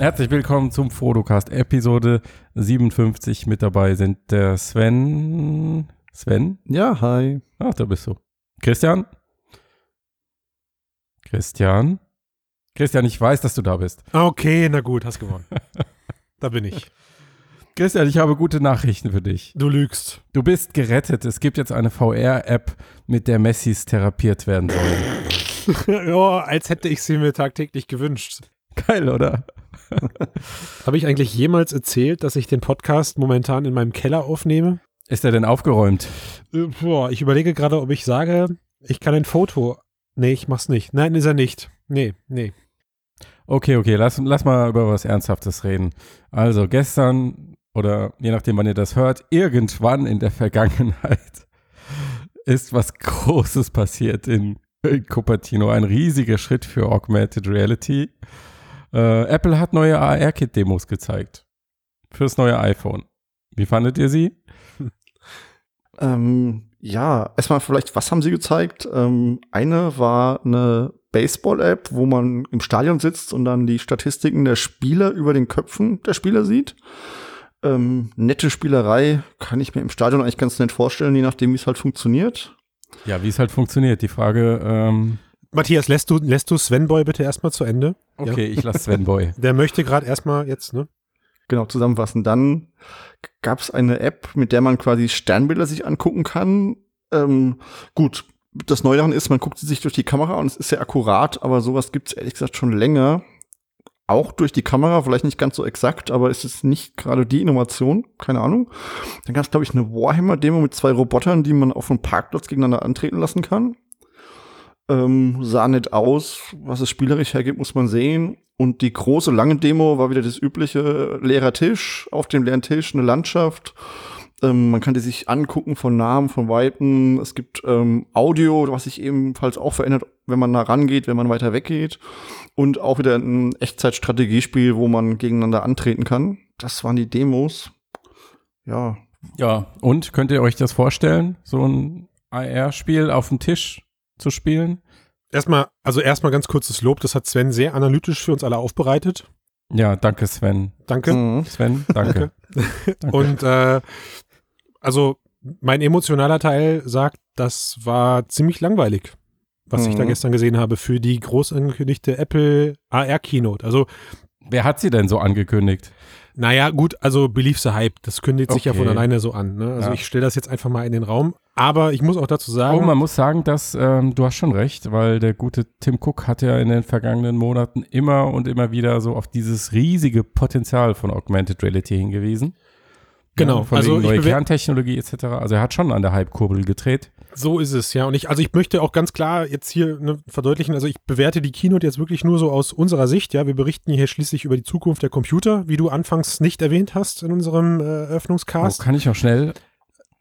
Herzlich willkommen zum Fotocast Episode 57. Mit dabei sind der Sven. Sven? Ja, hi. Ach, da bist du. Christian? Christian? Christian, ich weiß, dass du da bist. Okay, na gut, hast gewonnen. da bin ich. Christian, ich habe gute Nachrichten für dich. Du lügst. Du bist gerettet. Es gibt jetzt eine VR-App, mit der Messis therapiert werden sollen. ja, als hätte ich sie mir tagtäglich gewünscht. Geil, oder? Habe ich eigentlich jemals erzählt, dass ich den Podcast momentan in meinem Keller aufnehme? Ist er denn aufgeräumt? Äh, boah, ich überlege gerade, ob ich sage, ich kann ein Foto. Nee, ich mach's nicht. Nein, ist er nicht. Nee, nee. Okay, okay, lass, lass mal über was Ernsthaftes reden. Also gestern oder je nachdem, wann ihr das hört, irgendwann in der Vergangenheit ist was Großes passiert in, in Cupertino. Ein riesiger Schritt für Augmented Reality. Äh, Apple hat neue AR-Kit-Demos gezeigt. Fürs neue iPhone. Wie fandet ihr sie? Ähm, ja, erstmal vielleicht, was haben sie gezeigt? Ähm, eine war eine Baseball-App, wo man im Stadion sitzt und dann die Statistiken der Spieler über den Köpfen der Spieler sieht. Ähm, nette Spielerei kann ich mir im Stadion eigentlich ganz nett vorstellen, je nachdem, wie es halt funktioniert. Ja, wie es halt funktioniert. Die Frage. Ähm Matthias, lässt du, lässt du Sven Boy bitte erstmal zu Ende? Okay, ja. ich lasse Sven Boy. Der möchte gerade erstmal jetzt, ne? Genau, zusammenfassen. Dann gab es eine App, mit der man quasi Sternbilder sich angucken kann. Ähm, gut, das Neue daran ist, man guckt sie sich durch die Kamera und es ist sehr akkurat, aber sowas gibt es ehrlich gesagt schon länger. Auch durch die Kamera, vielleicht nicht ganz so exakt, aber es ist nicht gerade die Innovation, keine Ahnung. Dann gab es, glaube ich, eine Warhammer-Demo mit zwei Robotern, die man auf einem Parkplatz gegeneinander antreten lassen kann. Ähm, sah nett aus. Was es spielerisch hergibt, muss man sehen. Und die große, lange Demo war wieder das übliche leerer Tisch, auf dem leeren Tisch eine Landschaft. Ähm, man kann die sich angucken von Namen, von Weitem. Es gibt ähm, Audio, was sich ebenfalls auch verändert, wenn man nah rangeht, wenn man weiter weggeht. Und auch wieder ein Echtzeitstrategiespiel, wo man gegeneinander antreten kann. Das waren die Demos. Ja. Ja, und könnt ihr euch das vorstellen, so ein AR-Spiel auf dem Tisch zu spielen? Erstmal, also erstmal ganz kurzes Lob, das hat Sven sehr analytisch für uns alle aufbereitet. Ja, danke Sven. Danke. Mhm. Sven, danke. danke. Und äh, also mein emotionaler Teil sagt, das war ziemlich langweilig, was mhm. ich da mhm. gestern gesehen habe für die groß angekündigte Apple AR Keynote. Also Wer hat sie denn so angekündigt? Naja, gut, also Believe the Hype, das kündigt okay. sich ja von alleine so an. Ne? Also ja. ich stelle das jetzt einfach mal in den Raum. Aber ich muss auch dazu sagen. Oh, man muss sagen, dass ähm, du hast schon recht, weil der gute Tim Cook hat ja in den vergangenen Monaten immer und immer wieder so auf dieses riesige Potenzial von Augmented Reality hingewiesen. Genau, ja, von also neue Kerntechnologie etc. Also er hat schon an der Hype-Kurbel gedreht. So ist es, ja. Und ich, also ich möchte auch ganz klar jetzt hier ne, verdeutlichen, also ich bewerte die Keynote jetzt wirklich nur so aus unserer Sicht, ja. Wir berichten hier schließlich über die Zukunft der Computer, wie du anfangs nicht erwähnt hast in unserem äh, Eröffnungscast. Oh, kann ich noch schnell?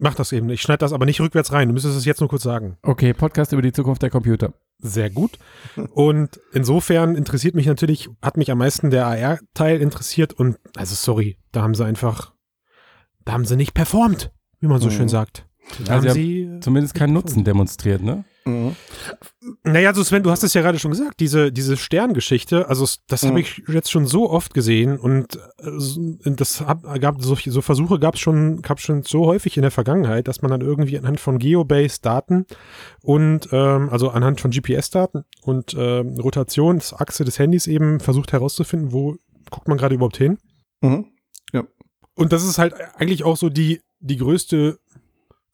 Mach das eben. Ich schneide das aber nicht rückwärts rein. Du müsstest es jetzt nur kurz sagen. Okay, Podcast über die Zukunft der Computer. Sehr gut. Und insofern interessiert mich natürlich, hat mich am meisten der AR-Teil interessiert und, also sorry, da haben sie einfach, da haben sie nicht performt, wie man so mhm. schön sagt. Da also haben sie zumindest keinen Nutzen demonstriert, ne? Mhm. Naja, also Sven, du hast es ja gerade schon gesagt, diese, diese Sterngeschichte, also das mhm. habe ich jetzt schon so oft gesehen und äh, das hab, gab so, so Versuche gab es schon, gab schon so häufig in der Vergangenheit, dass man dann irgendwie anhand von Geobase-Daten und ähm, also anhand von GPS-Daten und ähm, Rotationsachse des Handys eben versucht herauszufinden, wo guckt man gerade überhaupt hin. Mhm. Ja. Und das ist halt eigentlich auch so die, die größte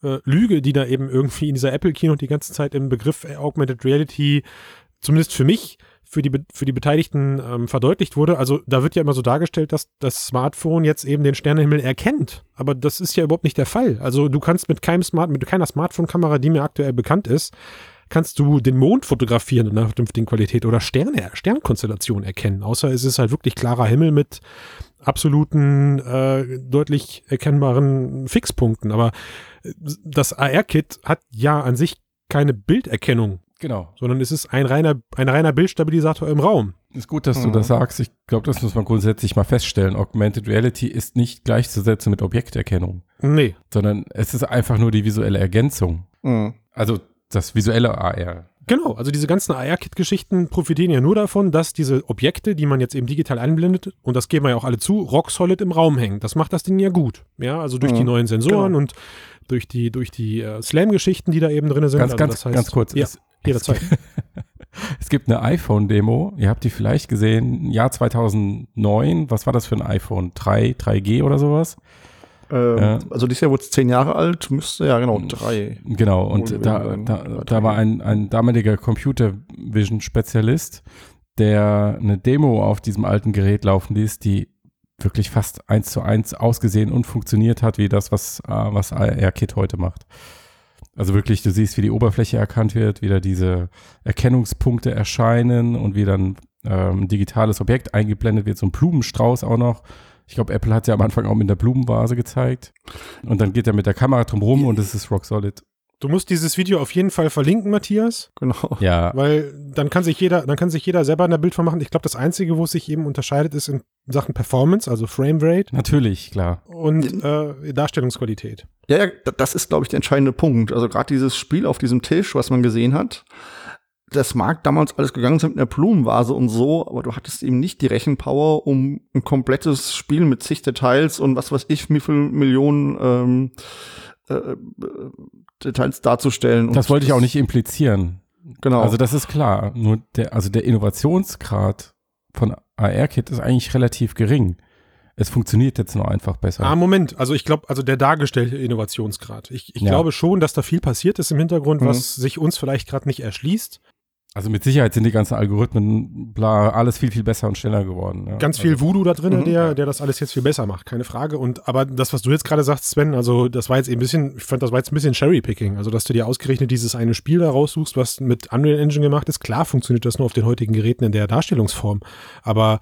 äh, Lüge, die da eben irgendwie in dieser Apple-Keynote die ganze Zeit im Begriff Augmented Reality, zumindest für mich, für die, für die Beteiligten ähm, verdeutlicht wurde. Also da wird ja immer so dargestellt, dass das Smartphone jetzt eben den Sternenhimmel erkennt. Aber das ist ja überhaupt nicht der Fall. Also du kannst mit keinem Smart, mit keiner Smartphone-Kamera, die mir aktuell bekannt ist, kannst du den Mond fotografieren in einer vernünftigen Qualität oder Sterne, Sternkonstellationen erkennen. Außer es ist halt wirklich klarer Himmel mit absoluten, äh, deutlich erkennbaren Fixpunkten. Aber äh, das AR-Kit hat ja an sich keine Bilderkennung. Genau. Sondern es ist ein reiner, ein reiner Bildstabilisator im Raum. Ist gut, dass mhm. du das sagst. Ich glaube, das muss man grundsätzlich mal feststellen. Augmented Reality ist nicht gleichzusetzen mit Objekterkennung. Nee. Sondern es ist einfach nur die visuelle Ergänzung. Mhm. Also das visuelle AR. Genau, also diese ganzen AR-Kit-Geschichten profitieren ja nur davon, dass diese Objekte, die man jetzt eben digital einblendet, und das geben wir ja auch alle zu, rock solid im Raum hängen. Das macht das Ding ja gut. Ja, also durch Mhm, die neuen Sensoren genau. und durch die, durch die äh, Slam-Geschichten, die da eben drin sind. Ganz, also ganz, das heißt, ganz kurz. Ja, Es, jederzeit. es gibt eine iPhone-Demo. Ihr habt die vielleicht gesehen. Jahr 2009. Was war das für ein iPhone? 3, 3G oder sowas? Ähm, Ja. Also dieses Jahr wurde es zehn Jahre alt, müsste ja genau drei. Genau, und da, da, da war ein, ein damaliger Computer Vision Spezialist, der eine Demo auf diesem alten Gerät laufen ließ, die wirklich fast eins zu eins ausgesehen und funktioniert hat, wie das, was, äh, was AR-Kit heute macht. Also wirklich, du siehst, wie die Oberfläche erkannt wird, wie da diese Erkennungspunkte erscheinen und wie dann ähm, ein digitales Objekt eingeblendet wird, so ein Blumenstrauß auch noch. Ich glaube, Apple hat ja am Anfang auch mit der Blumenvase gezeigt. Und dann geht er mit der Kamera drum rum und es ist rock solid. Du musst dieses Video auf jeden Fall verlinken, Matthias, Genau. Ja, weil dann kann sich jeder, dann kann sich jeder selber ein Bild von machen. Ich glaube, das Einzige, wo es sich eben unterscheidet, ist in Sachen Performance, also Framerate natürlich, klar. und äh, Darstellungsqualität. Ja, ja, da- das ist, glaube ich, der entscheidende Punkt. Also gerade dieses Spiel auf diesem Tisch, was man gesehen hat, das mag damals alles gegangen sein mit einer Blumenvase und so, aber du hattest eben nicht die Rechenpower, um ein komplettes Spiel mit zig Details und was weiß ich, wie viel Millionen ähm, äh, äh, Details darzustellen. Und Das wollte ich auch nicht implizieren. Genau. Also das ist klar. Nur der, also der Innovationsgrad von AR-Kit ist eigentlich relativ gering. Es funktioniert jetzt nur einfach besser. Ah, Moment. Also ich glaube, also der dargestellte Innovationsgrad. Ich, ich Ja. glaube schon, dass da viel passiert ist im Hintergrund, Mhm. was sich uns vielleicht gerade nicht erschließt. Also mit Sicherheit sind die ganzen Algorithmen, bla, alles viel, viel besser und schneller geworden. Ja. Ganz viel Also, Voodoo da drin, Mhm. der, der das alles jetzt viel besser macht, keine Frage. Und aber das, was du jetzt gerade sagst, Sven, also das war jetzt eben ein bisschen, ich fand, das war jetzt ein bisschen Cherry-Picking. Also, dass du dir ausgerechnet dieses eine Spiel da raussuchst, was mit Unreal Engine gemacht ist. Klar funktioniert das nur auf den heutigen Geräten in der Darstellungsform. Aber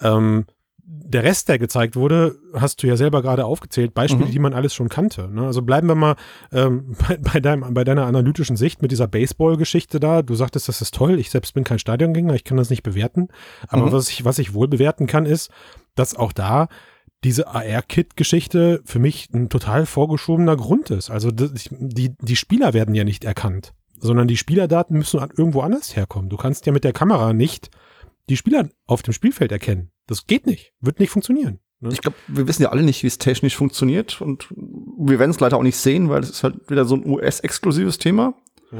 ähm, der Rest, der gezeigt wurde, hast du ja selber gerade aufgezählt, Beispiele, Mhm. die man alles schon kannte. Ne? Also bleiben wir mal ähm, bei, bei, deinem, bei deiner analytischen Sicht mit dieser Baseball-Geschichte da. Du sagtest, das ist toll. Ich selbst bin kein Stadiongänger, ich kann das nicht bewerten. Aber Mhm. was, ich, was ich wohl bewerten kann, ist, dass auch da diese AR-Kit-Geschichte für mich ein total vorgeschobener Grund ist. Also die, die Spieler werden ja nicht erkannt, sondern die Spielerdaten müssen irgendwo anders herkommen. Du kannst ja mit der Kamera nicht die Spieler auf dem Spielfeld erkennen. Das geht nicht. Wird nicht funktionieren. Ne? ich glaube, wir wissen ja alle nicht, wie es technisch funktioniert und wir werden es leider auch nicht sehen, weil es ist halt wieder so ein US-exklusives Thema. Hm.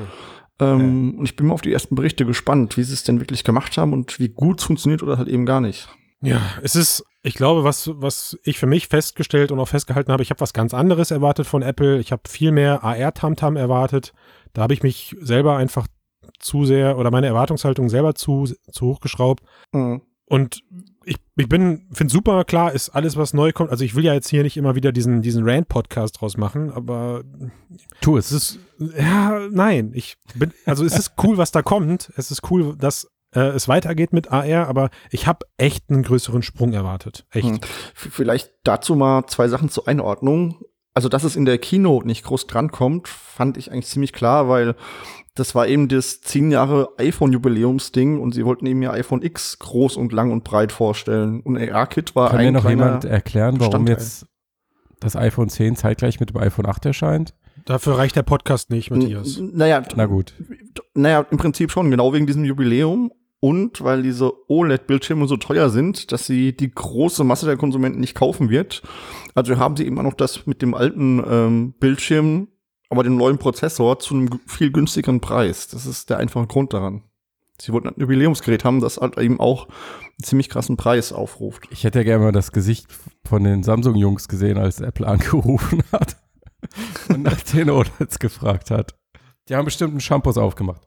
Ähm, Und ich bin mal auf die ersten Berichte gespannt, wie sie es denn wirklich gemacht haben und wie gut es funktioniert oder halt eben gar nicht. Ja, es ist, ich glaube, was, was ich für mich festgestellt und auch festgehalten habe, ich habe was ganz anderes erwartet von Apple. Ich habe viel mehr AR-Tamtam erwartet. Da habe ich mich selber einfach zu sehr oder meine Erwartungshaltung selber zu, zu hochgeschraubt. Mhm. Und ich, ich bin, finde super, klar, ist alles, was neu kommt. Also ich will ja jetzt hier nicht immer wieder diesen, diesen Rant-Podcast draus machen, aber tu es es. ist, ja, nein, ich bin, also es ist cool, was da kommt. Es ist cool, dass äh, es weitergeht mit AR, aber ich habe echt einen größeren Sprung erwartet. Echt. Hm. Vielleicht dazu mal zwei Sachen zur Einordnung. Also, dass es in der Keynote nicht groß drankommt, fand ich eigentlich ziemlich klar, weil das war eben das 10 Jahre iPhone-Jubiläumsding und sie wollten eben ihr iPhone X groß und lang und breit vorstellen. Und AR-Kit war Kann ein mir noch jemand erklären, warum Bestandteil. jetzt das iPhone 10 zeitgleich mit dem iPhone 8 erscheint? Dafür reicht der Podcast nicht, Matthias. N- Naja, Na gut. naja, im Prinzip schon, genau wegen diesem Jubiläum. Und weil diese OLED-Bildschirme so teuer sind, dass sie die große Masse der Konsumenten nicht kaufen wird. Also haben sie immer noch das mit dem alten ähm, Bildschirm, aber dem neuen Prozessor zu einem viel günstigeren Preis. Das ist der einfache Grund daran. Sie wollten ein Jubiläumsgerät haben, das halt eben auch einen ziemlich krassen Preis aufruft. Ich hätte ja gerne mal das Gesicht von den Samsung-Jungs gesehen, als Apple angerufen hat und nach den OLEDs gefragt hat. Die haben bestimmt einen Shampoos aufgemacht.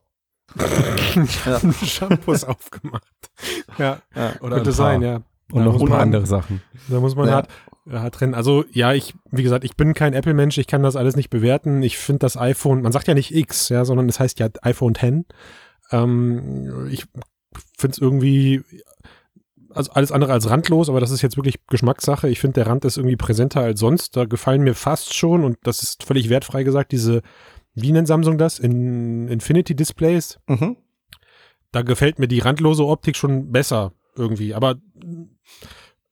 Ja. Shampoos aufgemacht. Ja, Ja. Oder könnte ein sein, ja. Und noch ein Und paar an- andere Sachen. Da muss man Ja. hart, hart trennen. Also ja, ich, wie gesagt, ich bin kein Apple-Mensch, ich kann das alles nicht bewerten. Ich finde das iPhone, man sagt ja nicht X, ja, sondern es heißt ja iPhone X. Ähm, ich finde es irgendwie, also alles andere als randlos, aber das ist jetzt wirklich Geschmackssache. Ich finde, der Rand ist irgendwie präsenter als sonst. Da gefallen mir fast schon, und das ist völlig wertfrei gesagt, diese, wie nennt Samsung das? In Infinity Displays. Mhm. Da gefällt mir die randlose Optik schon besser irgendwie. Aber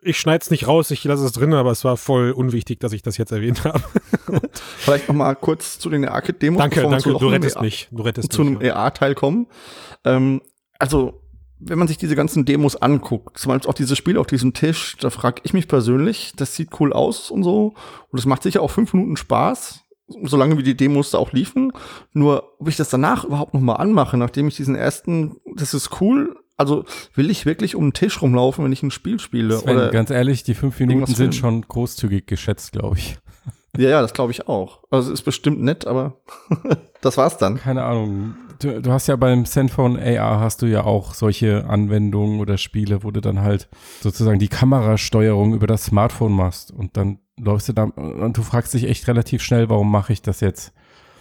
ich schneide es nicht raus, ich lasse es drin, aber es war voll unwichtig, dass ich das jetzt erwähnt habe. Vielleicht noch mal kurz zu den ARKit-Demos. danke, danke, zu du einem rettest EA mich. Du rettest zu einem mich. ja. EA-Teil kommen. Ähm, also, wenn man sich diese ganzen Demos anguckt, zum Beispiel auch dieses Spiel auf diesem Tisch, da frage ich mich persönlich, das sieht cool aus und so. Und es macht sicher auch fünf Minuten Spaß, solange wie die Demos da auch liefen. Nur, ob ich das danach überhaupt noch mal anmache, nachdem ich diesen ersten, das ist cool. Also, will ich wirklich um den Tisch rumlaufen, wenn ich ein Spiel spiele? Sven, Oder, ganz ehrlich, die fünf Minuten sind schon großzügig geschätzt, glaube ich. ja, ja, das glaube ich auch. Also, ist bestimmt nett, aber das war's dann. Keine Ahnung. Du, du hast ja beim Zenfone AR hast du ja auch solche Anwendungen oder Spiele, wo du dann halt sozusagen die Kamerasteuerung über das Smartphone machst und dann läufst du da und du fragst dich echt relativ schnell, warum mache ich das jetzt?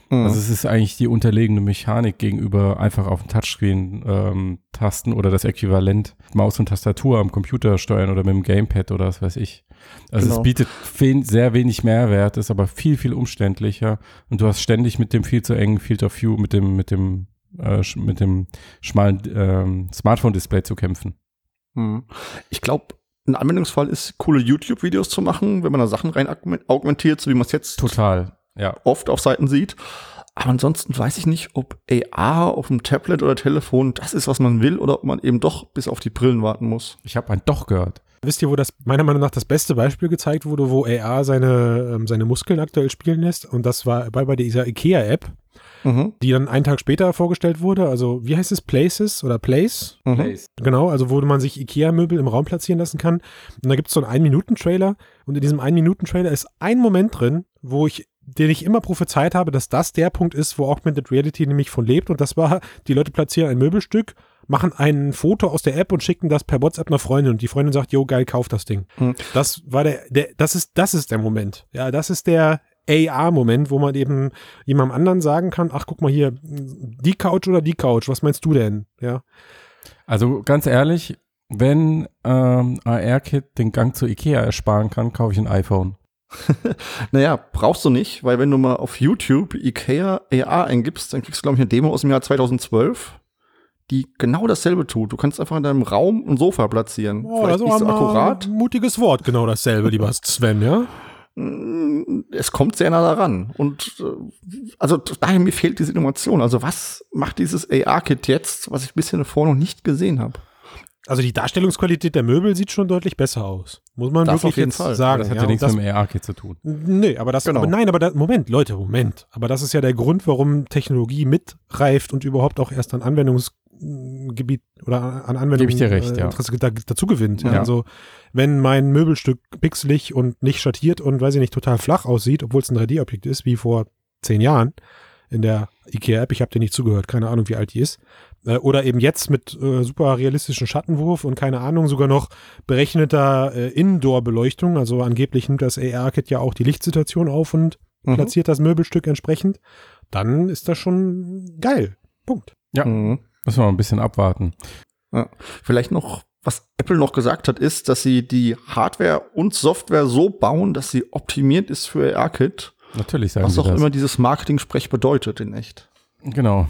Mhm. Also es ist eigentlich die unterlegene Mechanik gegenüber einfach auf dem Touchscreen ähm, tasten oder das Äquivalent Maus und Tastatur am Computer steuern oder mit dem Gamepad oder was weiß ich. Also Genau. es bietet wen- sehr wenig Mehrwert, ist aber viel, viel umständlicher und du hast ständig mit dem viel zu engen Field of View, mit dem, mit dem, äh, mit dem schmalen ähm, Smartphone-Display zu kämpfen. Hm. Ich glaube, ein Anwendungsfall ist, coole YouTube-Videos zu machen, wenn man da Sachen rein augmen- augmentiert, so wie man es jetzt Total, ja. oft auf Seiten sieht. Aber ansonsten weiß ich nicht, ob AR auf dem Tablet oder Telefon das ist, was man will, oder ob man eben doch bis auf die Brillen warten muss. Ich habe ein Doch gehört. Wisst ihr, wo das meiner Meinung nach das beste Beispiel gezeigt wurde, wo AR seine, ähm, seine Muskeln aktuell spielen lässt? Und das war bei, bei dieser IKEA-App, Mhm. die dann einen Tag später vorgestellt wurde. Also, wie heißt es? Places oder Place? Mhm. Genau, also wo man sich IKEA-Möbel im Raum platzieren lassen kann. Und da gibt es so einen Ein-Minuten-Trailer. Und in diesem Ein-Minuten-Trailer ist ein Moment drin, wo ich, den ich immer prophezeit habe, dass das der Punkt ist, wo Augmented Reality nämlich von lebt. Und das war, die Leute platzieren ein Möbelstück, machen ein Foto aus der App und schicken das per WhatsApp einer Freundin. Und die Freundin sagt, jo, geil, kauf das Ding. Mhm. Das war der, der, das ist, das ist der Moment. Ja, das ist der AR-Moment, wo man eben jemandem anderen sagen kann, ach, guck mal hier, die Couch oder die Couch, was meinst du denn? Ja. Also ganz ehrlich, wenn ähm, AR-Kit den Gang zu Ikea ersparen kann, kaufe ich ein iPhone. Naja, brauchst du nicht, weil wenn du mal auf YouTube IKEA AR eingibst, dann kriegst du, glaube ich, eine Demo aus dem Jahr 2012, die genau dasselbe tut. Du kannst einfach in deinem Raum ein Sofa platzieren. Oh, Vielleicht das nicht so akkurat. ein mutiges Wort, genau dasselbe, lieber Sven, ja? Es kommt sehr nah daran. Und äh, also daher mir fehlt diese Innovation. Also was macht dieses AR-Kit jetzt, was ich bisher davor noch nicht gesehen habe? Also die Darstellungsqualität der Möbel sieht schon deutlich besser aus. Muss man Das wirklich auf jeden jetzt Fall. sagen. Das hat ja, und nichts das, mit dem AR-Kit zu tun. Nee, aber das, Genau. aber nein, aber da, Moment, Leute, Moment. Aber das ist ja der Grund, warum Technologie mitreift und überhaupt auch erst an Anwendungsgebiet oder an Anwendungen Gebe ich dir recht, äh, ja. Da, dazu gewinnt. Ja. Also wenn mein Möbelstück pixelig und nicht schattiert und weiß ich nicht, total flach aussieht, obwohl es ein 3D-Objekt ist, wie vor zehn Jahren in der IKEA-App, ich habe dir nicht zugehört, keine Ahnung, wie alt die ist. Äh, Oder eben jetzt mit äh, super realistischen Schattenwurf und keine Ahnung, sogar noch berechneter äh, Indoor-Beleuchtung. Also angeblich nimmt das AR-Kit ja auch die Lichtsituation auf und Mhm. platziert das Möbelstück entsprechend. Dann ist das schon geil. Punkt. Ja. Mhm. Müssen wir mal ein bisschen abwarten. Ja. Vielleicht noch, was Apple noch gesagt hat, ist, dass sie die Hardware und Software so bauen, dass sie optimiert ist für AR-Kit. Natürlich sagen Was sie auch das. immer dieses Marketing-Sprech bedeutet in echt. Genau.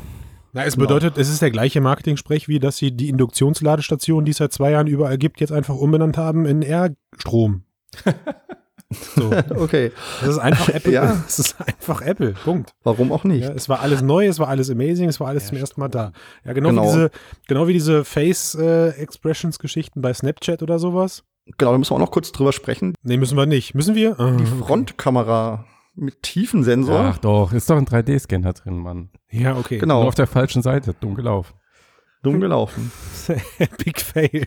Na, es Genau. bedeutet, es ist der gleiche Marketing-Sprech, wie dass sie die Induktionsladestation, die es seit zwei Jahren überall gibt, jetzt einfach umbenannt haben in R-Strom. so. Okay, Das ist einfach Apple. Ja. Es ist einfach Apple. Punkt. warum auch nicht? Ja, es war alles neu, es war alles amazing, es war alles zum ersten Mal da. Ja, genau, Genau. Wie, diese, genau wie diese Face-Expressions-Geschichten bei Snapchat oder sowas. Genau, da müssen wir auch noch kurz drüber sprechen. Nee, müssen wir nicht. Müssen wir? Ah, Die okay. Frontkamera mit Tiefensensor. Ach doch, ist doch ein 3D-Scanner drin, Mann. Ja, okay. Genau, Nur auf der falschen Seite, dumm gelaufen. dumm gelaufen. Big Fail.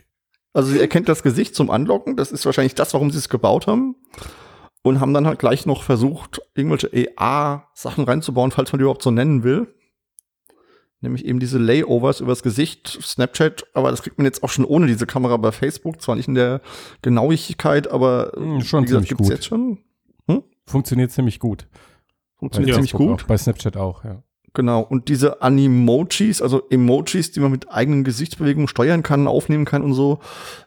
Also sie erkennt das Gesicht zum Anlocken. Das ist wahrscheinlich das, warum sie es gebaut haben. Und haben dann halt gleich noch versucht, irgendwelche AR-Sachen reinzubauen, falls man die überhaupt so nennen will. Nämlich eben diese Layovers übers Gesicht, Snapchat, aber das kriegt man jetzt auch schon ohne diese Kamera bei Facebook. Zwar nicht in der Genauigkeit, aber Hm, schon wie gesagt, gibt's gut. jetzt schon. Funktioniert ziemlich gut. Funktioniert ziemlich gut. Auch, bei Snapchat auch, ja. Genau. Und diese Animojis, also Emojis, die man mit eigenen Gesichtsbewegungen steuern kann, aufnehmen kann und so.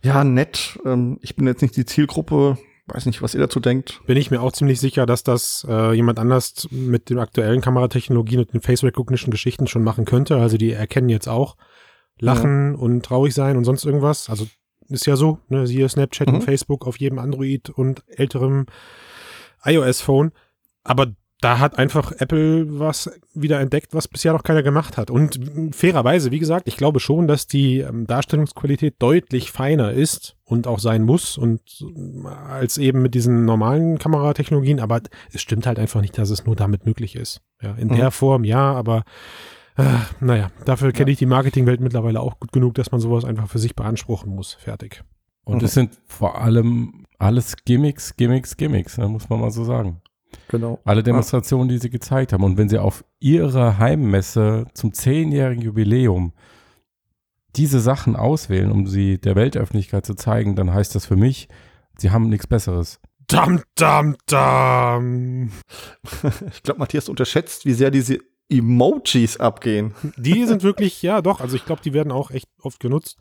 Ja, nett. Ähm, ich bin jetzt nicht die Zielgruppe. Weiß nicht, was ihr dazu denkt. Bin ich mir auch ziemlich sicher, dass das äh, jemand anders mit den aktuellen Kameratechnologien und den Face Recognition Geschichten schon machen könnte. Also die erkennen jetzt auch Lachen und traurig sein und sonst irgendwas. Also ist ja so, ne, siehe Snapchat Mhm. und Facebook auf jedem Android und älterem iOS-Phone. Aber da hat einfach Apple was wieder entdeckt, was bisher noch keiner gemacht hat. Und fairerweise, wie gesagt, ich glaube schon, dass die ähm, Darstellungsqualität deutlich feiner ist und auch sein muss und ähm, als eben mit diesen normalen Kameratechnologien. Aber es stimmt halt einfach nicht, dass es nur damit möglich ist. Ja, in Mhm. der Form, ja, aber äh, naja, dafür kenne ich die Marketingwelt mittlerweile auch gut genug, dass man sowas einfach für sich beanspruchen muss. Fertig. Und Mhm. es sind vor allem alles Gimmicks, Gimmicks, Gimmicks, ne, muss man mal so sagen. Genau. Alle Demonstrationen, die sie gezeigt haben. Und wenn sie auf ihrer Heimmesse zum zehnjährigen Jubiläum diese Sachen auswählen, um sie der Weltöffentlichkeit zu zeigen, dann heißt das für mich, sie haben nichts Besseres. Dam, dam, dam. Ich glaube, Matthias unterschätzt, wie sehr diese Emojis abgehen. Die sind wirklich, ja doch, also ich glaube, die werden auch echt oft genutzt.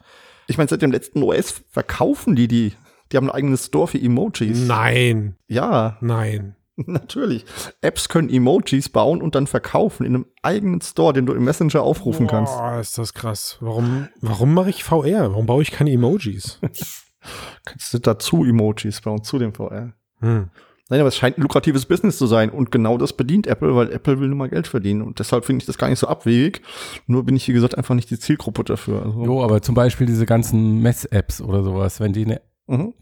Ich meine, seit dem letzten OS verkaufen die die. Die haben ein eigenes Store für Emojis. Nein, Ja, nein. natürlich. Apps können Emojis bauen und dann verkaufen in einem eigenen Store, den du im Messenger aufrufen kannst. Boah, ist das krass. Warum, warum mache ich VR? Warum baue ich keine Emojis? Kannst du dazu Emojis bauen, zu dem VR. Hm. Nein, aber es scheint ein lukratives Business zu sein und genau das bedient Apple, weil Apple will nun mal Geld verdienen und deshalb finde ich das gar nicht so abwegig. Nur bin ich, wie gesagt, einfach nicht die Zielgruppe dafür. Also, Jo, aber zum Beispiel diese ganzen Mess-Apps oder sowas, wenn die eine mhm.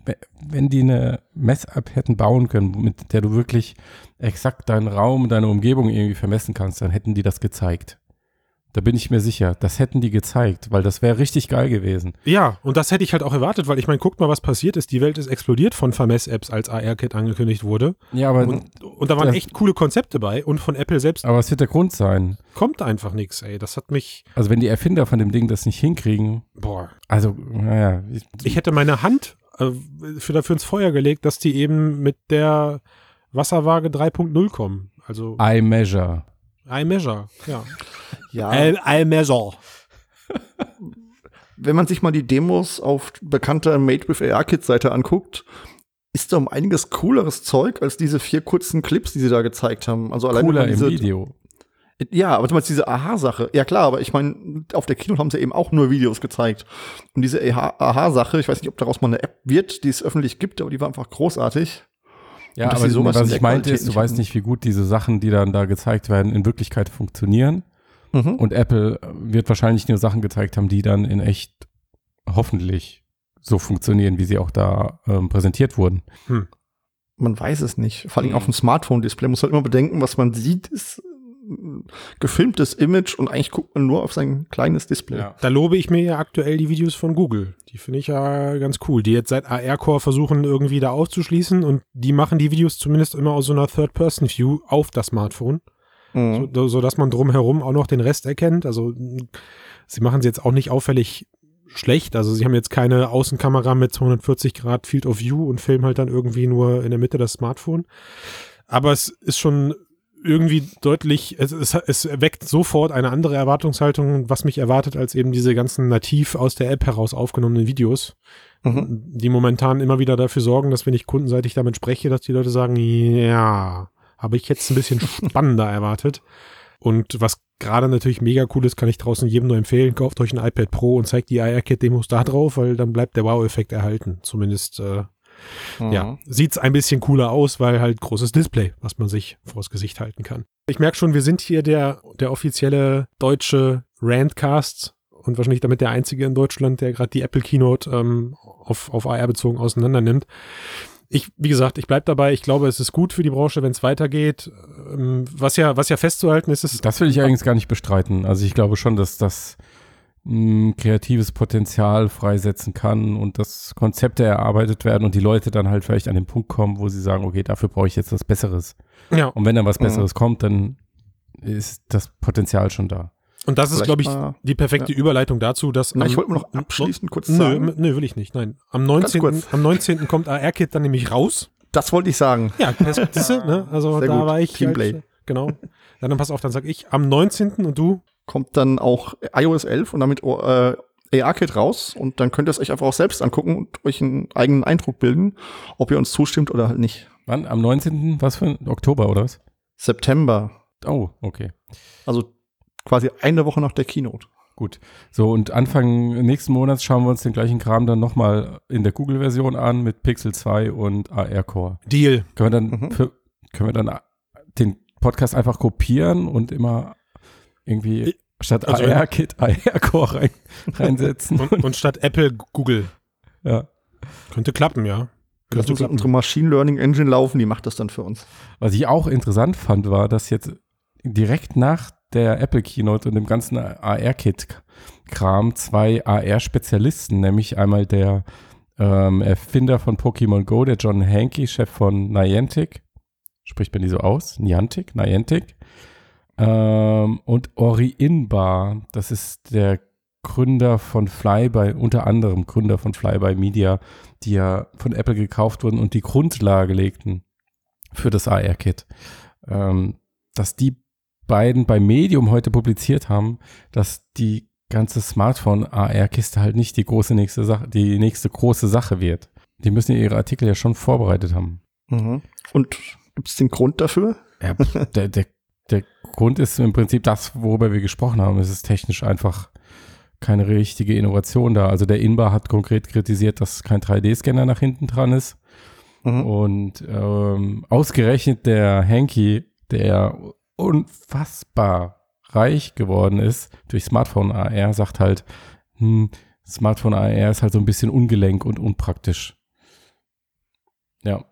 wenn die eine Mess-App hätten bauen können, mit der du wirklich exakt deinen Raum, deine Umgebung irgendwie vermessen kannst, dann hätten die das gezeigt. Da bin ich mir sicher, das hätten die gezeigt, weil das wäre richtig geil gewesen. Ja, und das hätte ich halt auch erwartet, weil ich meine, guckt mal, was passiert ist. Die Welt ist explodiert von Vermess-Apps, als AR-Kit angekündigt wurde. Ja, aber, Und, und da waren echt coole Konzepte bei. Und von Apple selbst aber was wird der Grund sein? kommt einfach nichts, ey. Das hat mich, Also wenn die Erfinder von dem Ding das nicht hinkriegen, boah, also, naja, ich, ich hätte meine Hand äh, für dafür ins Feuer gelegt, dass die eben mit der Wasserwaage 3.0 kommen. Also I measure. iMeasure, ja. Ja, iMeasure. wenn man sich mal die Demos auf bekannter Made with AR Kit Seite anguckt, ist da um einiges cooleres Zeug als diese vier kurzen Clips, die sie da gezeigt haben. Also allein Cooler wenn im Video. Ja, aber zum Beispiel diese Aha-Sache. Ja klar, aber ich meine, auf der Kino haben sie eben auch nur Videos gezeigt. Und diese Aha-Sache, ich weiß nicht, ob daraus mal eine App wird, die es öffentlich gibt, aber die war einfach großartig. Ja, aber sowas was ich meinte ist, du weißt nicht, wie gut diese Sachen, die dann da gezeigt werden, in Wirklichkeit funktionieren. Mhm. Und Apple wird wahrscheinlich nur Sachen gezeigt haben, die dann in echt hoffentlich so funktionieren, wie sie auch da ähm, präsentiert wurden. Man weiß es nicht. Vor allem Mhm. auf dem Smartphone-Display muss halt immer bedenken, was man sieht, ist gefilmtes Image und eigentlich guckt man nur auf sein kleines Display. Da lobe ich mir ja aktuell die Videos von Google. Die finde ich ja ganz cool, die jetzt seit AR-Core versuchen, irgendwie da auszuschließen und die machen die Videos zumindest immer aus so einer Third-Person-View auf das Smartphone, Mhm. so, so dass man drumherum auch noch den Rest erkennt. Also sie machen es jetzt auch nicht auffällig schlecht. Also sie haben jetzt keine Außenkamera mit 240 Grad Field of View und filmen halt dann irgendwie nur in der Mitte das Smartphone. Aber es ist schon irgendwie deutlich, es, es, es weckt sofort eine andere Erwartungshaltung, was mich erwartet, als eben diese ganzen nativ aus der App heraus aufgenommenen Videos, Mhm. die momentan immer wieder dafür sorgen, dass wenn ich kundenseitig damit spreche, dass die Leute sagen, ja, habe ich jetzt ein bisschen spannender erwartet. Und was gerade natürlich mega cool ist, kann ich draußen jedem nur empfehlen, kauft euch ein iPad Pro und zeigt die IR-Kit-Demos da drauf, weil dann bleibt der Wow-Effekt erhalten. Zumindest äh, Mhm. ja, sieht's ein bisschen cooler aus, weil halt großes Display, was man sich vors Gesicht halten kann. Ich merke schon, wir sind hier der, der offizielle deutsche Randcast und wahrscheinlich damit der einzige in Deutschland, der gerade die Apple Keynote ähm, auf, auf AR bezogen auseinander nimmt. Ich, wie gesagt, ich bleib dabei. Ich glaube, es ist gut für die Branche, wenn es weitergeht. Ähm, was ja, was ja festzuhalten ist, ist, Das will ich allerdings gar nicht bestreiten. Also ich glaube schon, dass das ein kreatives Potenzial freisetzen kann und dass Konzepte erarbeitet werden und die Leute dann halt vielleicht an den Punkt kommen, wo sie sagen, okay, dafür brauche ich jetzt was Besseres. ja, Und wenn dann was Mhm. Besseres kommt, dann ist das Potenzial schon da. und das ist, glaube ich, mal- die perfekte Überleitung dazu, dass. Na, am- ich wollte noch abschließend kurz Nö, sagen. nö, will ich nicht. Nein. Am 19. kurz. Am 19. kommt AR-Kit dann nämlich raus. Das wollte ich sagen. Ja, das, das, ne? Also Sehr da gut. war ich. Teamplay. Halt, genau. Ja, dann pass auf, dann sag ich am 19. und du. Kommt dann auch iOS 11 und damit äh, AR-Kit raus und dann könnt ihr es euch einfach auch selbst angucken und euch einen eigenen Eindruck bilden, ob ihr uns zustimmt oder halt nicht. Wann? Am 19. was für ein Oktober oder was? September, Oh, okay. also quasi eine Woche nach der Keynote. gut. So, und Anfang nächsten Monats schauen wir uns den gleichen Kram dann nochmal in der Google-Version an mit Pixel 2 und AR-Core. Deal. Können wir dann, Mhm. für, können wir dann den Podcast einfach kopieren und immer irgendwie statt also AR-Kit AR-Core rein, reinsetzen? Und, und statt Apple, Google. ja. Könnte klappen, ja. Könnte klappen. unsere Machine Learning Engine laufen, die macht das dann für uns. Was ich auch interessant fand, war, dass jetzt direkt nach der Apple Keynote und dem ganzen AR-Kit-Kram zwei AR-Spezialisten, nämlich einmal der ähm, Erfinder von Pokémon Go, der John Hankey, Chef von Niantic, spricht man die so aus? Niantic? Niantic. Ähm, und Ori Inbar, das ist der Gründer von Flyby, unter anderem Gründer von Flyby Media, die ja von Apple gekauft wurden und die Grundlage legten für das AR-Kit. Ähm, dass die beiden bei Medium heute publiziert haben, dass die ganze Smartphone-AR-Kiste halt nicht die große nächste Sache, die nächste große Sache wird. Die müssen ihre Artikel ja schon vorbereitet haben. Mhm. Und gibt es den Grund dafür? Ja, der, der, der Grund ist im Prinzip das, worüber wir gesprochen haben. Es ist technisch einfach keine richtige Innovation da. Also der Inbar hat konkret kritisiert, dass kein 3D-Scanner nach hinten dran ist. Mhm. Und ähm, ausgerechnet der Hanky, der unfassbar reich geworden ist durch Smartphone AR, sagt halt, hm, Smartphone AR ist halt so ein bisschen ungelenk und unpraktisch. Ja,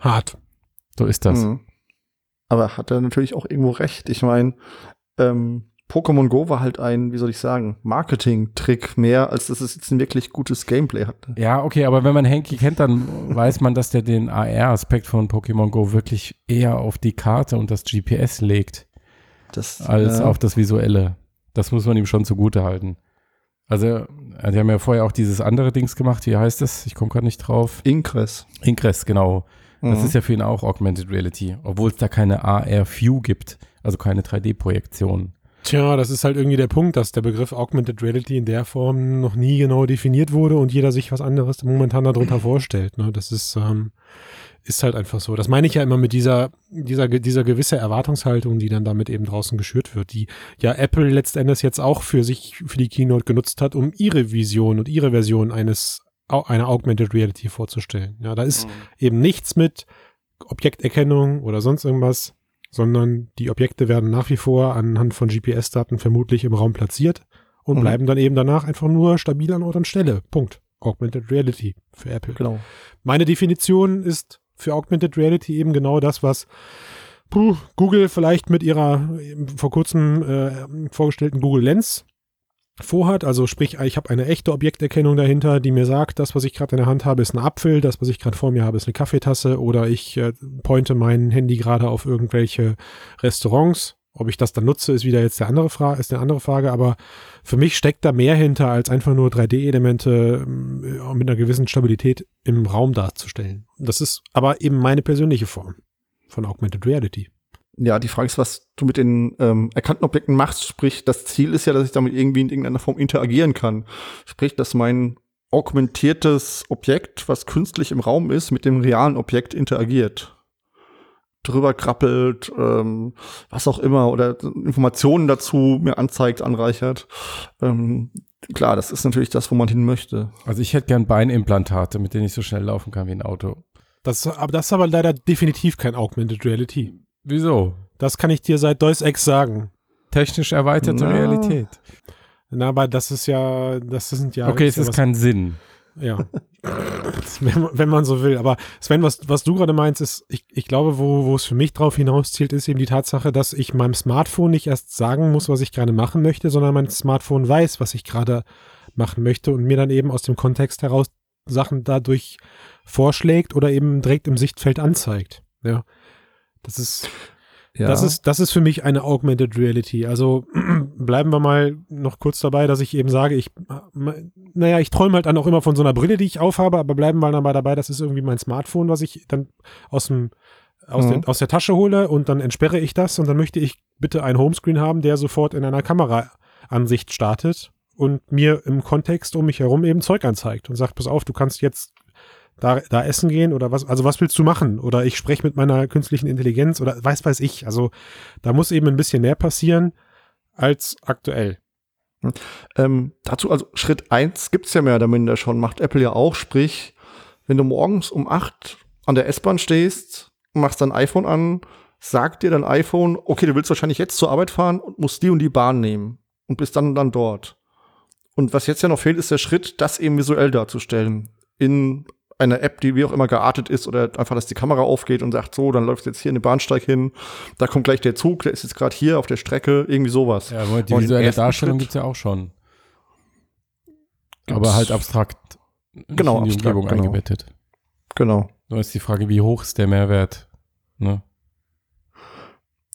Hart. so ist das. Mhm. Aber hat er natürlich auch irgendwo recht. Ich meine, ähm, Pokémon Go war halt ein, wie soll ich sagen, Marketing-Trick mehr, als dass es jetzt ein wirklich gutes Gameplay hatte. Ja, okay, aber wenn man Hanky kennt, dann weiß man, dass der den AR-Aspekt von Pokémon Go wirklich eher auf die Karte und das GPS legt, Das, als äh, auf das Visuelle. Das muss man ihm schon zugute halten. Also, äh, die haben ja vorher auch dieses andere Dings gemacht, wie heißt es? Ich komme gerade nicht drauf. Ingress. Ingress, genau. Das Mhm. ist ja für ihn auch Augmented Reality, obwohl es da keine AR-View gibt, also keine 3D-Projektion. Tja, das ist halt irgendwie der Punkt, dass der Begriff Augmented Reality in der Form noch nie genau definiert wurde und jeder sich was anderes momentan darunter vorstellt. Ne? Das ist, ähm, ist halt einfach so. Das meine ich ja immer mit dieser, dieser, dieser gewisse Erwartungshaltung, die dann damit eben draußen geschürt wird, die ja Apple letztendlich jetzt auch für sich, für die Keynote genutzt hat, um ihre Vision und ihre Version eines, einer Augmented Reality vorzustellen. Ja, da ist eben nichts mit Objekterkennung oder sonst irgendwas, sondern die Objekte werden nach wie vor anhand von GPS-Daten vermutlich im Raum platziert und Mhm. bleiben dann eben danach einfach nur stabil an Ort und Stelle. Punkt. Augmented Reality für Apple. Genau. Meine Definition ist für Augmented Reality eben genau das, was puh, Google vielleicht mit ihrer vor kurzem äh, vorgestellten Google Lens vorhat. Also sprich, ich habe eine echte Objekterkennung dahinter, die mir sagt, das, was ich gerade in der Hand habe, ist ein Apfel, das, was ich gerade vor mir habe, ist eine Kaffeetasse oder ich äh, pointe mein Handy gerade auf irgendwelche Restaurants. Ob ich das dann nutze, ist wieder jetzt der andere Frage, ist eine andere Frage, aber für mich steckt da mehr hinter, als einfach nur 3D-Elemente ähm, mit einer gewissen Stabilität im Raum darzustellen. Das ist aber eben meine persönliche Form von Augmented Reality. Ja, die Frage ist, was du mit den ähm, erkannten Objekten machst. Sprich, das Ziel ist ja, dass ich damit irgendwie in irgendeiner Form interagieren kann. Sprich, dass mein augmentiertes Objekt, was künstlich im Raum ist, mit dem realen Objekt interagiert. Drüber krabbelt, ähm, was auch immer, oder Informationen dazu mir anzeigt, anreichert. Ähm, klar, das ist natürlich das, wo man hin möchte. Also ich hätte gern Beinimplantate, mit denen ich so schnell laufen kann wie ein Auto. Das, aber das ist aber leider definitiv kein Augmented Reality. Wieso? Das kann ich dir seit Deus Ex sagen. Technisch erweiterte Na. Realität. Na, aber das ist ja, das sind ja. okay, es ja ist was- kein Sinn. Ja. wenn, man- wenn man so will. Aber Sven, was, was du gerade meinst, ist, ich, ich glaube, wo, wo es für mich drauf hinauszielt, ist eben die Tatsache, dass ich meinem Smartphone nicht erst sagen muss, was ich gerade machen möchte, sondern mein Smartphone weiß, was ich gerade machen möchte und mir dann eben aus dem Kontext heraus Sachen dadurch vorschlägt oder eben direkt im Sichtfeld anzeigt. Ja. Das ist, Ja. das ist, das ist für mich eine Augmented Reality. Also bleiben wir mal noch kurz dabei, dass ich eben sage, ich, naja, ich träume halt dann auch immer von so einer Brille, die ich aufhabe, aber bleiben wir dann mal dabei, das ist irgendwie mein Smartphone, was ich dann aus dem, aus, Mhm. der, aus der Tasche hole und dann entsperre ich das und dann möchte ich bitte ein Homescreen haben, der sofort in einer Kameraansicht startet und mir im Kontext um mich herum eben Zeug anzeigt und sagt, pass auf, du kannst jetzt da, da essen gehen oder was, also was willst du machen? Oder ich spreche mit meiner künstlichen Intelligenz oder weiß weiß ich. Also da muss eben ein bisschen mehr passieren als aktuell. Ähm, dazu, also Schritt eins gibt's ja mehr oder minder schon, macht Apple ja auch, sprich, wenn du morgens um acht an der S-Bahn stehst, machst dein iPhone an, sagt dir dein iPhone, okay, du willst wahrscheinlich jetzt zur Arbeit fahren und musst die und die Bahn nehmen und bist dann und dann dort. Und was jetzt ja noch fehlt, ist der Schritt, das eben visuell darzustellen. In einer App, die wie auch immer geartet ist oder einfach, dass die Kamera aufgeht und sagt, so, dann läufst du jetzt hier in den Bahnsteig hin, da kommt gleich der Zug, der ist jetzt gerade hier auf der Strecke, irgendwie sowas. Ja, aber die visuelle Darstellung Schritt gibt's ja auch schon. gibt's- Aber halt abstrakt. Genau, in die abstrakt, Umgebung genau. eingebettet. Genau. Nur ist die Frage, wie hoch ist der Mehrwert? Ne?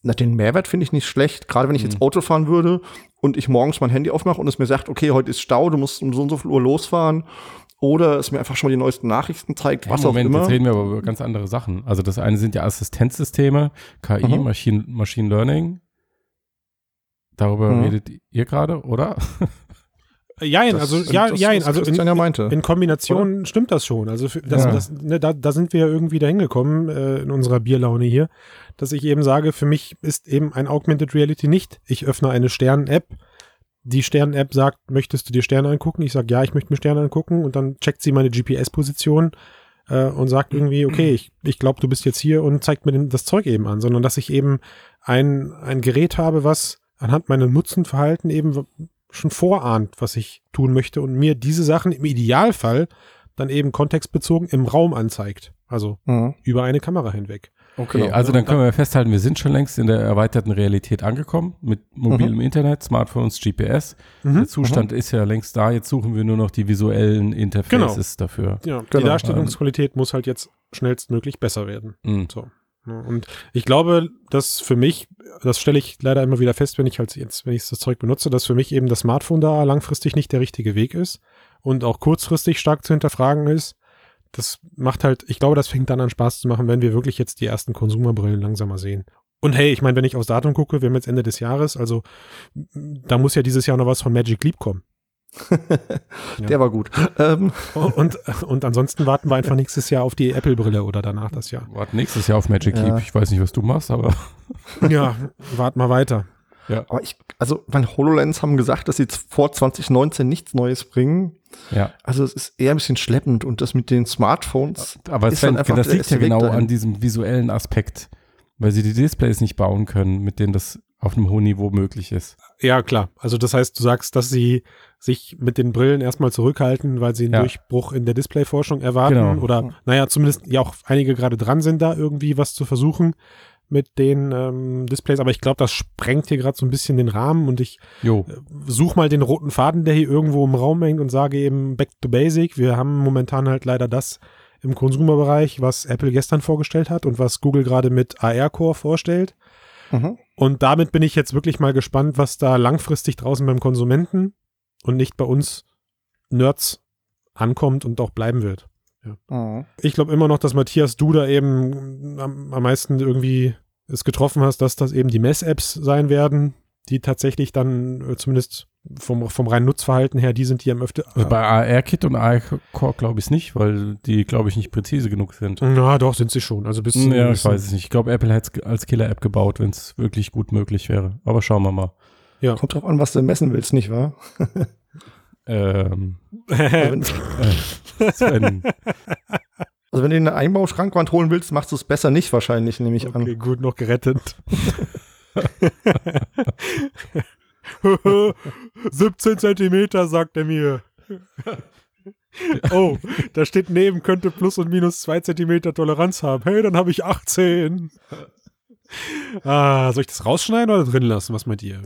Na, den Mehrwert finde ich nicht schlecht, gerade wenn ich jetzt Mhm. Auto fahren würde und ich morgens mein Handy aufmache und es mir sagt, okay, heute ist Stau, du musst um so und so viel Uhr losfahren. Oder es mir einfach schon mal die neuesten Nachrichten zeigt, was Moment, auch immer. jetzt reden wir aber über ganz andere Sachen. Also das eine sind ja Assistenzsysteme, KI, Mhm. Machine, Machine Learning. Darüber Mhm. redet ihr gerade, oder? Jein, Das- also ja, das, jein, also in, ja meinte. in Kombination stimmt das schon. Also das, Ja. das, ne, da, da sind wir ja irgendwie dahin gekommen äh, in unserer Bierlaune hier, dass ich eben sage, für mich ist eben ein Augmented Reality nicht, ich öffne eine Stern-App, die Stern-App sagt, möchtest du dir Sterne angucken? Ich sage, ja, ich möchte mir Sterne angucken und dann checkt sie meine GPS-Position äh, und sagt irgendwie, okay, ich, ich glaube, du bist jetzt hier und zeigt mir das Zeug eben an, sondern dass ich eben ein, ein Gerät habe, was anhand meiner Nutzenverhalten eben schon vorahnt, was ich tun möchte und mir diese Sachen im Idealfall dann eben kontextbezogen im Raum anzeigt. Also Mhm. über eine Kamera hinweg. Okay, Genau. also dann können wir festhalten, wir sind schon längst in der erweiterten Realität angekommen mit mobilem Internet, Smartphones, GPS. Mhm. Der Zustand ist ja längst da, jetzt suchen wir nur noch die visuellen Interfaces dafür. Ja, die Genau. Darstellungsqualität muss halt jetzt schnellstmöglich besser werden. Mhm. So. Ja, Und ich glaube, dass für mich, das stelle ich leider immer wieder fest, wenn ich halt jetzt, wenn ich das Zeug benutze, dass für mich eben das Smartphone da langfristig nicht der richtige Weg ist und auch kurzfristig stark zu hinterfragen ist. Das macht halt, ich glaube, das fängt dann an Spaß zu machen, wenn wir wirklich jetzt die ersten Konsumerbrillen langsamer sehen. Und hey, ich meine, wenn ich aufs Datum gucke, wir haben jetzt Ende des Jahres, also m, da muss ja dieses Jahr noch was von Magic Leap kommen. Ja. Der war gut. Ähm, Und, und ansonsten warten wir einfach nächstes Jahr auf die Apple-Brille oder danach das Jahr. Warte nächstes Jahr auf Magic Ja. Leap. Ich weiß nicht, was du machst, aber Ja, wart mal weiter. Aber ich, also, mein HoloLens haben gesagt, dass sie jetzt vor 2019 nichts Neues bringen. ja. Also, es ist eher ein bisschen schleppend und das mit den Smartphones. Aber Ist Sven, dann einfach das liegt ja genau dahin. an diesem visuellen Aspekt, weil sie die Displays nicht bauen können, mit denen das auf einem hohen Niveau möglich ist. Ja, klar. Also das heißt, du sagst, dass sie sich mit den Brillen erstmal zurückhalten, weil sie einen Ja. Durchbruch in der Displayforschung erwarten. Genau. Oder, naja, zumindest ja auch einige gerade dran sind, da irgendwie was zu versuchen mit den ähm, Displays. Aber ich glaube, das sprengt hier gerade so ein bisschen den Rahmen und ich Jo. such mal den roten Faden, der hier irgendwo im Raum hängt und sage eben back to basic. Wir haben momentan halt leider das im Konsumerbereich, was Apple gestern vorgestellt hat und was Google gerade mit AR Core vorstellt. Mhm. Und damit bin ich jetzt wirklich mal gespannt, was da langfristig draußen beim Konsumenten und nicht bei uns Nerds ankommt und auch bleiben wird. Mhm. Ich glaube immer noch, dass Matthias, du da eben am, am meisten irgendwie es getroffen hast, dass das eben die Mess-Apps sein werden, die tatsächlich dann äh, zumindest vom, vom reinen Nutzverhalten her, die sind, die am öfter. Also bei AR-Kit und AR-Core glaube ich es nicht, weil die, glaube ich, nicht präzise genug sind. na doch, sind sie schon. Also bis Ja, bis- ich weiß es nicht. Ich glaube, Apple hätte es als Killer-App gebaut, wenn es wirklich gut möglich wäre. Aber schauen wir mal. Ja. Kommt drauf an, was du messen willst, nicht wahr? Ähm, äh, Sven, also wenn du eine Einbauschrankwand holen willst, machst du es besser nicht wahrscheinlich, nehme ich Okay, an. gut, noch gerettet. 17 Zentimeter, sagt er mir. Oh, da steht neben, könnte plus und minus 2 Zentimeter Toleranz haben. Hey, dann habe ich 18. Ah, soll ich das rausschneiden oder drin lassen? Was mit ihr?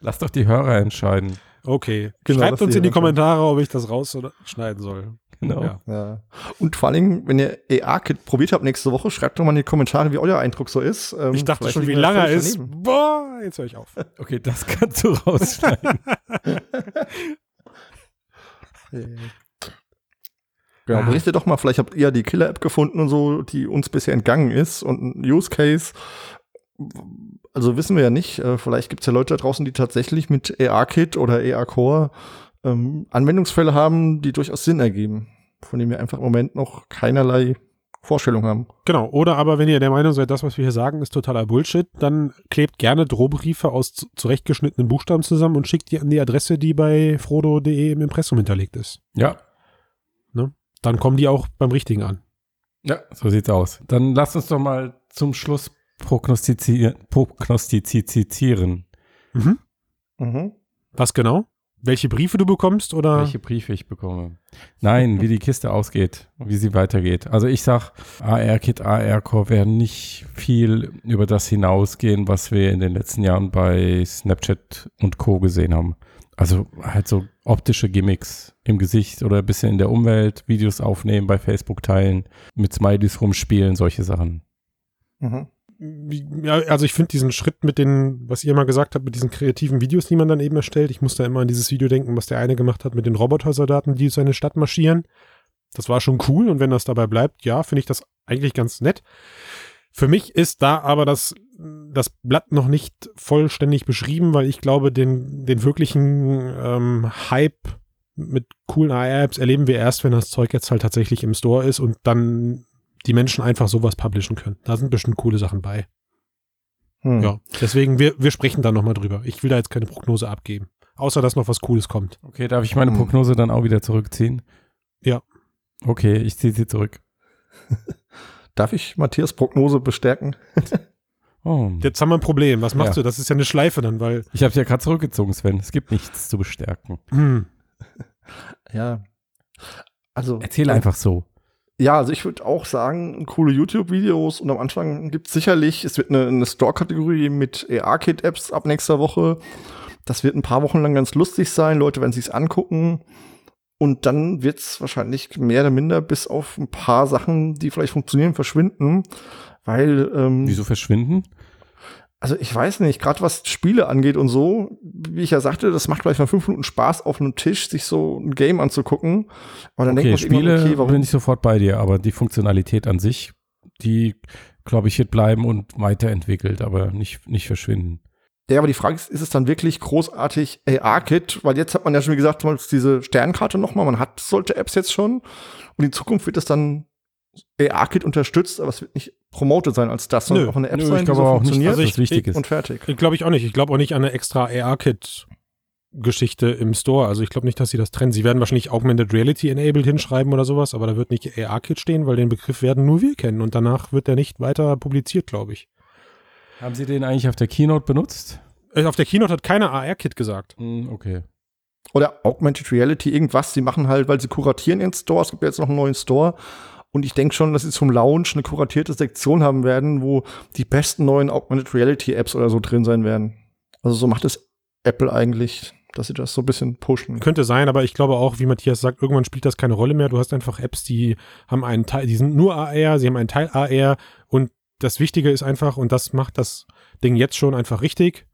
lass doch die Hörer entscheiden. Okay. Genau, Schreibt uns in die Kommentare, ob ich das raus oder schneiden soll. Genau. Ja. Ja. Und vor allem, wenn ihr AR-Kit probiert habt nächste Woche, schreibt doch mal in die Kommentare, wie euer Eindruck so ist. Ähm, Ich dachte vielleicht schon, wie lange er ist. daneben. Boah, jetzt höre ich auf. Okay, das kannst du rausschneiden. Genau, Ah. berichtet doch mal, vielleicht habt ihr die Killer-App gefunden und so, die uns bisher entgangen ist und ein Use Case. Also wissen wir ja nicht. Äh, vielleicht gibt es ja Leute da draußen, die tatsächlich mit AR-Kit oder AR-Core ähm, Anwendungsfälle haben, die durchaus Sinn ergeben, von denen wir einfach im Moment noch keinerlei Vorstellung haben. Genau. Oder aber, wenn ihr der Meinung seid, das, was wir hier sagen, ist totaler Bullshit, dann klebt gerne Drohbriefe aus zu- zurechtgeschnittenen Buchstaben zusammen und schickt die an die Adresse, die bei frodo.de im Impressum hinterlegt ist. Ja, Dann kommen die auch beim Richtigen an. ja, so sieht's aus. Dann lasst uns doch mal zum Schluss prognostizieren. prognostizieren. Mhm. Mhm. Was genau? Welche Briefe du bekommst oder? welche Briefe ich bekomme. Nein, wie die Kiste ausgeht und wie sie weitergeht. Also ich sag, AR-Kit, AR-Core werden nicht viel über das hinausgehen, was wir in den letzten Jahren bei Snapchat und Co. gesehen haben. Also halt so optische Gimmicks im Gesicht oder ein bisschen in der Umwelt, Videos aufnehmen, bei Facebook teilen, mit Smileys rumspielen, solche Sachen. Mhm. Ja, also ich finde diesen Schritt mit den, was ihr mal gesagt habt, mit diesen kreativen Videos, die man dann eben erstellt. Ich muss da immer an dieses Video denken, was der eine gemacht hat mit den Robotersoldaten, die seine Stadt marschieren. Das war schon cool und wenn das dabei bleibt, ja, finde ich das eigentlich ganz nett. Für mich ist da aber das, das Blatt noch nicht vollständig beschrieben, weil ich glaube, den, den wirklichen ähm, Hype mit coolen AR-Apps erleben wir erst, wenn das Zeug jetzt halt tatsächlich im Store ist und dann die Menschen einfach sowas publishen können. Da sind bestimmt coole Sachen bei. Hm. Ja, deswegen, wir, wir sprechen da nochmal drüber. Ich will da jetzt keine Prognose abgeben. Außer, dass noch was Cooles kommt. Okay, darf ich meine Hm. Prognose dann auch wieder zurückziehen? Ja. Okay, ich ziehe sie zurück. Darf ich Matthias Prognose bestärken? Oh. Jetzt haben wir ein Problem. Was machst Ja. du? Das ist ja eine Schleife dann, weil. Ich habe ja gerade zurückgezogen, Sven. Es gibt nichts zu bestärken. Hm, Ja. Also. Erzähl einfach so. Ja, also ich würde auch sagen, coole YouTube-Videos und am Anfang gibt es sicherlich, es wird eine, eine Store-Kategorie mit AR-Kit-Apps ab nächster Woche. Das wird ein paar Wochen lang ganz lustig sein. Leute werden sich's angucken. Und dann wird's wahrscheinlich mehr oder minder bis auf ein paar Sachen, die vielleicht funktionieren, verschwinden. Weil, ähm, Wieso verschwinden? Also ich weiß nicht, gerade was Spiele angeht und so, wie ich ja sagte, das macht vielleicht mal fünf Minuten Spaß auf einem Tisch, sich so ein Game anzugucken. Aber dann Okay, denkt man Spiele okay, warum bin ich sofort bei dir, aber die Funktionalität an sich, die, glaube ich, wird bleiben und weiterentwickelt, aber nicht, nicht verschwinden. Ja, aber die Frage ist, ist es dann wirklich großartig AR-Kit? Weil jetzt hat man ja schon, wie gesagt, diese Sternkarte nochmal, man hat solche Apps jetzt schon. Und in Zukunft wird es dann AR-Kit unterstützt, aber es wird nicht promoted sein als das, sondern Nö. auch eine App Nö, sein, ich die glaube so auch nicht, funktioniert dass Also das wichtig ist. und fertig. Glaube ich auch nicht. Ich glaube auch nicht an eine extra AR-Kit-Geschichte im Store. Also ich glaube nicht, dass sie das trennen. Sie werden wahrscheinlich Augmented Reality enabled hinschreiben oder sowas, aber da wird nicht AR-Kit stehen, weil den Begriff werden nur wir kennen und danach wird er nicht weiter publiziert, glaube ich. Haben Sie den eigentlich auf der Keynote benutzt? Äh, Auf der Keynote hat keiner AR-Kit gesagt. Hm, okay. Oder Augmented Reality, irgendwas. Sie machen halt, weil sie kuratieren ihren Store. Es gibt ja jetzt noch einen neuen Store. Und ich denke schon, dass sie zum Launch eine kuratierte Sektion haben werden, wo die besten neuen Augmented Reality Apps oder so drin sein werden. Also so macht es Apple eigentlich, dass sie das so ein bisschen pushen. Könnte sein, aber ich glaube auch, wie Matthias sagt, irgendwann spielt das keine Rolle mehr. Du hast einfach Apps, die haben einen Teil, die sind nur AR, sie haben einen Teil AR und das Wichtige ist einfach, und das macht das Ding jetzt schon einfach richtig,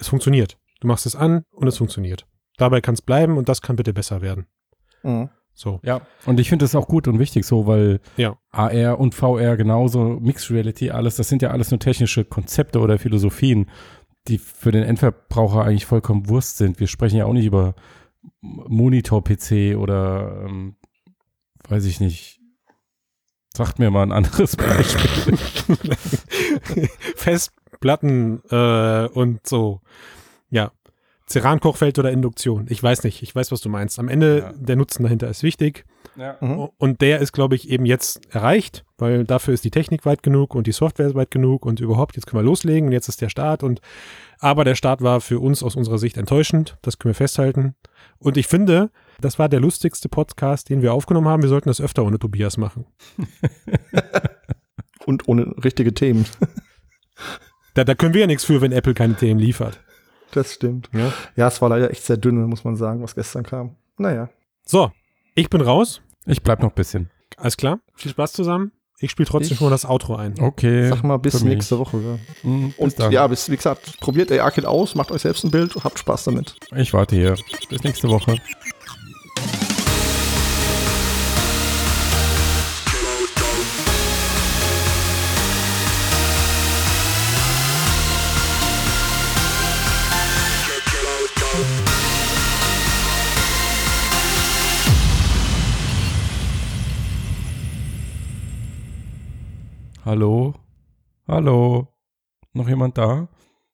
es funktioniert. Du machst es an und es funktioniert. Dabei kann es bleiben und das kann bitte besser werden. Mhm. So. Ja, und ich finde das auch gut und wichtig so, weil Ja. AR und VR genauso, Mixed Reality, alles, das sind ja alles nur technische Konzepte oder Philosophien, die für den Endverbraucher eigentlich vollkommen Wurst sind. Wir sprechen ja auch nicht über Monitor-PC oder, ähm, weiß ich nicht, sagt mir mal ein anderes Beispiel. Festplatten äh, und so. Ja. Ceran-Kochfeld oder Induktion. Ich weiß nicht. Ich weiß, was du meinst. Am Ende, Ja. der Nutzen dahinter ist wichtig. ja. Mhm. Und der ist, glaube ich, eben jetzt erreicht, weil dafür ist die Technik weit genug und die Software weit genug und überhaupt, jetzt können wir loslegen und jetzt ist der Start und aber der Start war für uns aus unserer Sicht enttäuschend, das können wir festhalten. Und ich finde, das war der lustigste Podcast, den wir aufgenommen haben. Wir sollten das öfter ohne Tobias machen. Und ohne richtige Themen. Da, da können wir ja nichts für, wenn Apple keine Themen liefert. Das stimmt. Ja. Ja, es war leider echt sehr dünn, muss man sagen, was gestern kam. Naja. So, ich bin raus. Ich bleib noch ein bisschen. Alles klar. Viel Spaß zusammen. Ich spiele trotzdem Ich- schon mal das Outro ein. Okay. Sag mal bis nächste Woche. Ja. Bis Und dann. ja, bis, wie gesagt, probiert AR-Kit aus, macht euch selbst ein Bild, habt Spaß damit. Ich warte hier. Bis nächste Woche. Hallo? Hallo? Noch jemand da?